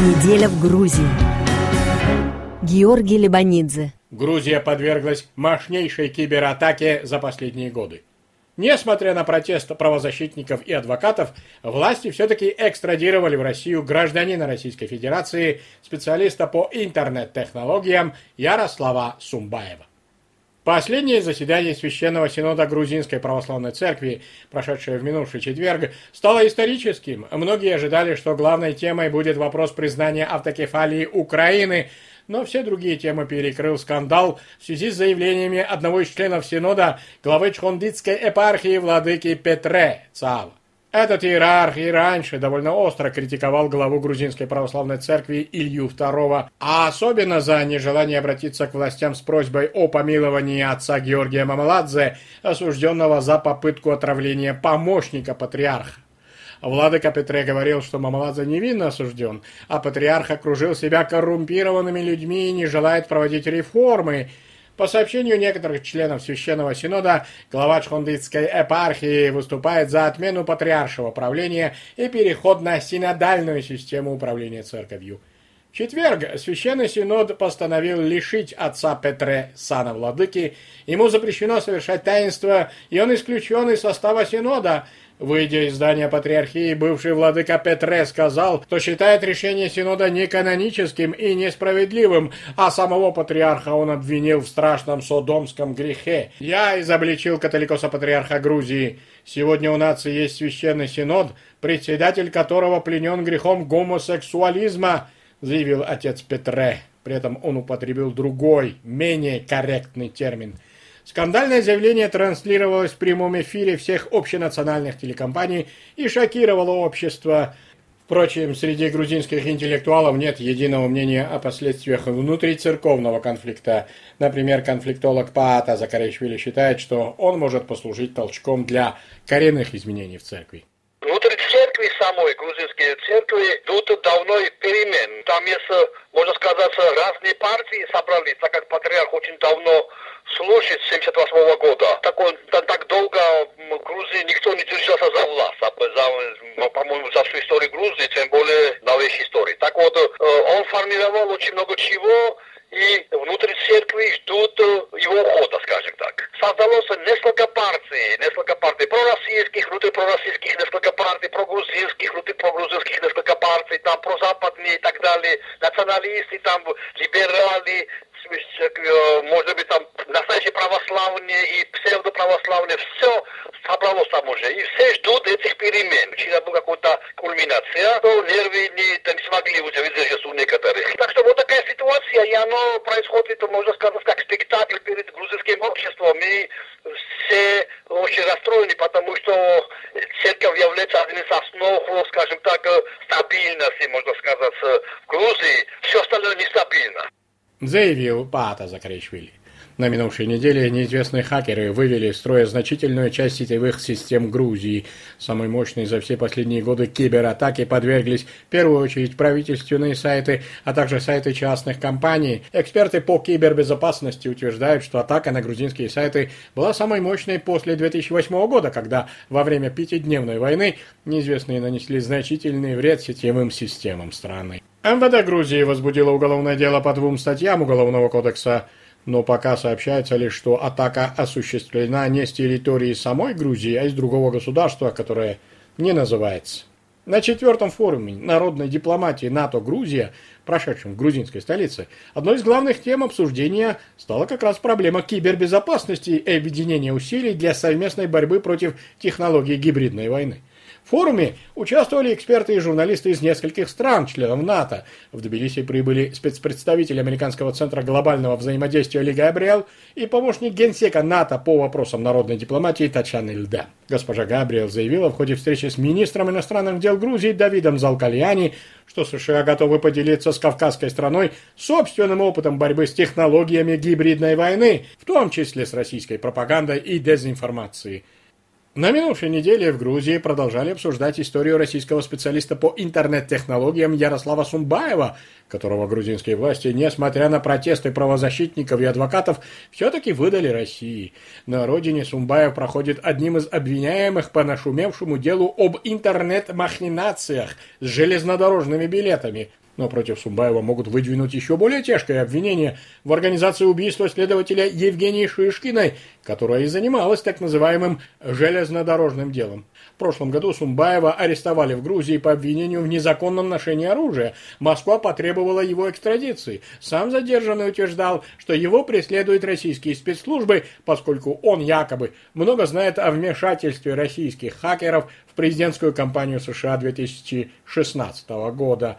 Неделя в Грузии. Георгий Лебанидзе. Грузия подверглась мощнейшей кибератаке за последние годы. Несмотря на протест правозащитников и адвокатов, власти все-таки экстрадировали в Россию гражданина Российской Федерации, специалиста по интернет-технологиям Ярослава Сумбаева. Последнее заседание Священного Синода Грузинской Православной Церкви, прошедшее в минувший четверг, стало историческим. Многие ожидали, что главной темой будет вопрос признания автокефалии Украины, но все другие темы перекрыл скандал в связи с заявлениями одного из членов Синода, главы Чхондитской епархии владыки Петре Цава. Этот иерарх и раньше довольно остро критиковал главу грузинской православной церкви Илью II, а особенно за нежелание обратиться к властям с просьбой о помиловании отца Георгия Мамаладзе, осужденного за попытку отравления помощника патриарха. Владыка Петре говорил, что Мамаладзе невинно осужден, а патриарх окружил себя коррумпированными людьми и не желает проводить реформы, по сообщению некоторых членов Священного Синода, глава Чхондитской епархии выступает за отмену патриаршего правления и переход на синодальную систему управления церковью. В четверг Священный Синод постановил лишить отца Петре сана владыки, ему запрещено совершать таинство, и он исключен из состава Синода – Выйдя из здания патриархии, бывший владыка Петре сказал, что считает решение Синода неканоническим и несправедливым, а самого патриарха он обвинил в страшном содомском грехе. «Я изобличил католикоса-патриарха Грузии. Сегодня у нации есть священный Синод, председатель которого пленен грехом гомосексуализма», заявил отец Петре. При этом он употребил другой, менее корректный термин – Скандальное заявление транслировалось в прямом эфире всех общенациональных телекомпаний и шокировало общество. Впрочем, среди грузинских интеллектуалов нет единого мнения о последствиях внутрицерковного конфликта. Например, конфликтолог Паата Закаришвили считает, что он может послужить толчком для коренных изменений в церкви. Церкви самой, грузинской церкви, тут давно перемен. Там есть, можно сказать, разные партии собрались, так как патриарх очень давно служит с 78 года. Так, он, так долго в Грузии никто не держался за власть, а за, по-моему, за всю историю Грузии, тем более новейшей истории. Так вот, э, он формировал очень много чего, несколько партий, прогрузинских, внутри прогрузинских несколько партий, там прозападные и так далее, националисты, там либералы, Э, может быть, там настоящие православные и псевдоправославные, все собралось там уже. И все ждут этих перемен. Вчера была какая-то кульминация, но нервы не, не смогли выдержать у некоторых. Так что вот такая ситуация, и оно происходит, можно сказать, как спектакль перед грузинским обществом. И все очень расстроены, потому что церковь является одним из основ, скажем так, стабильности, можно сказать, в Грузии. Все остальное нестабильно заявил Паата Закаришвили. На минувшей неделе неизвестные хакеры вывели из строя значительную часть сетевых систем Грузии. Самой мощной за все последние годы кибератаки подверглись в первую очередь правительственные сайты, а также сайты частных компаний. Эксперты по кибербезопасности утверждают, что атака на грузинские сайты была самой мощной после 2008 года, когда во время пятидневной войны неизвестные нанесли значительный вред сетевым системам страны. МВД Грузии возбудило уголовное дело по двум статьям Уголовного кодекса, но пока сообщается лишь, что атака осуществлена не с территории самой Грузии, а из другого государства, которое не называется. На четвертом форуме народной дипломатии НАТО-Грузия, прошедшем в грузинской столице, одной из главных тем обсуждения стала как раз проблема кибербезопасности и объединения усилий для совместной борьбы против технологий гибридной войны. Форуме участвовали эксперты и журналисты из нескольких стран, членов НАТО. В Тбилиси прибыли спецпредставитель Американского центра глобального взаимодействия Ли Габриэл и помощник генсека НАТО по вопросам народной дипломатии Татьяна Ильда. Госпожа Габриэл заявила в ходе встречи с министром иностранных дел Грузии Давидом Залкальяни, что США готовы поделиться с кавказской страной собственным опытом борьбы с технологиями гибридной войны, в том числе с российской пропагандой и дезинформацией. На минувшей неделе в Грузии продолжали обсуждать историю российского специалиста по интернет-технологиям Ярослава Сумбаева, которого грузинские власти, несмотря на протесты правозащитников и адвокатов, все-таки выдали России. На родине Сумбаев проходит одним из обвиняемых по нашумевшему делу об интернет-махинациях с железнодорожными билетами. Но против Сумбаева могут выдвинуть еще более тяжкое обвинение в организации убийства следователя Евгении Шишкиной, которая и занималась так называемым железнодорожным делом. В прошлом году Сумбаева арестовали в Грузии по обвинению в незаконном ношении оружия. Москва потребовала его экстрадиции. Сам задержанный утверждал, что его преследуют российские спецслужбы, поскольку он якобы много знает о вмешательстве российских хакеров в президентскую кампанию США 2016 года.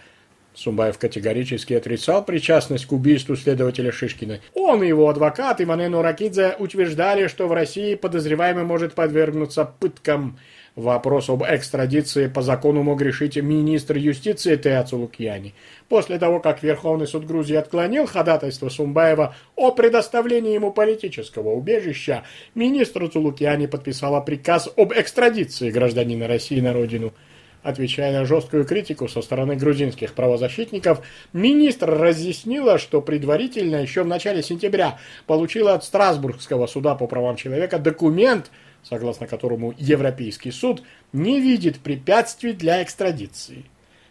Сумбаев категорически отрицал причастность к убийству следователя Шишкина. Он и его адвокат Иманен Уракидзе утверждали, что в России подозреваемый может подвергнуться пыткам. Вопрос об экстрадиции по закону мог решить министр юстиции Теа Цулукьяни. После того, как Верховный суд Грузии отклонил ходатайство Сумбаева о предоставлении ему политического убежища, министр Цулукьяни подписала приказ об экстрадиции гражданина России на родину. Отвечая на жесткую критику со стороны грузинских правозащитников, министр разъяснила, что предварительно еще в начале сентября получила от Страсбургского суда по правам человека документ, согласно которому Европейский суд не видит препятствий для экстрадиции.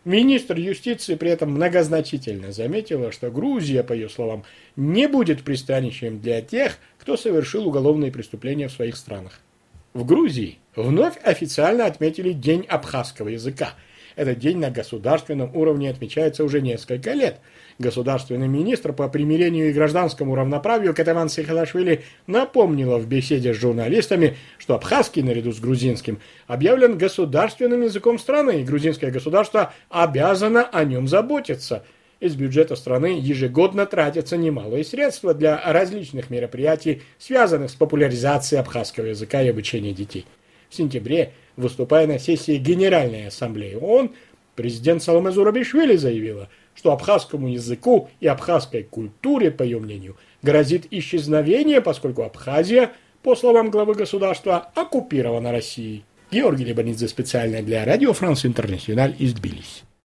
Министр юстиции при этом многозначительно заметила, что Грузия, по ее словам, не будет пристанищем для тех, кто совершил уголовные преступления в своих странах. В Грузии вновь официально отметили День абхазского языка. Этот день на государственном уровне отмечается уже несколько лет. Государственный министр по примирению и гражданскому равноправию Катаван Сихалашвили напомнила в беседе с журналистами, что абхазский наряду с грузинским объявлен государственным языком страны, и грузинское государство обязано о нем заботиться – из бюджета страны ежегодно тратятся немалые средства для различных мероприятий, связанных с популяризацией абхазского языка и обучения детей. В сентябре, выступая на сессии Генеральной Ассамблеи ООН, президент Саломе Зурабишвили заявила, что абхазскому языку и абхазской культуре, по ее мнению, грозит исчезновение, поскольку Абхазия, по словам главы государства, оккупирована Россией. Георгий Лебанидзе специально для Радио Франс Интернациональ из Тбилиси.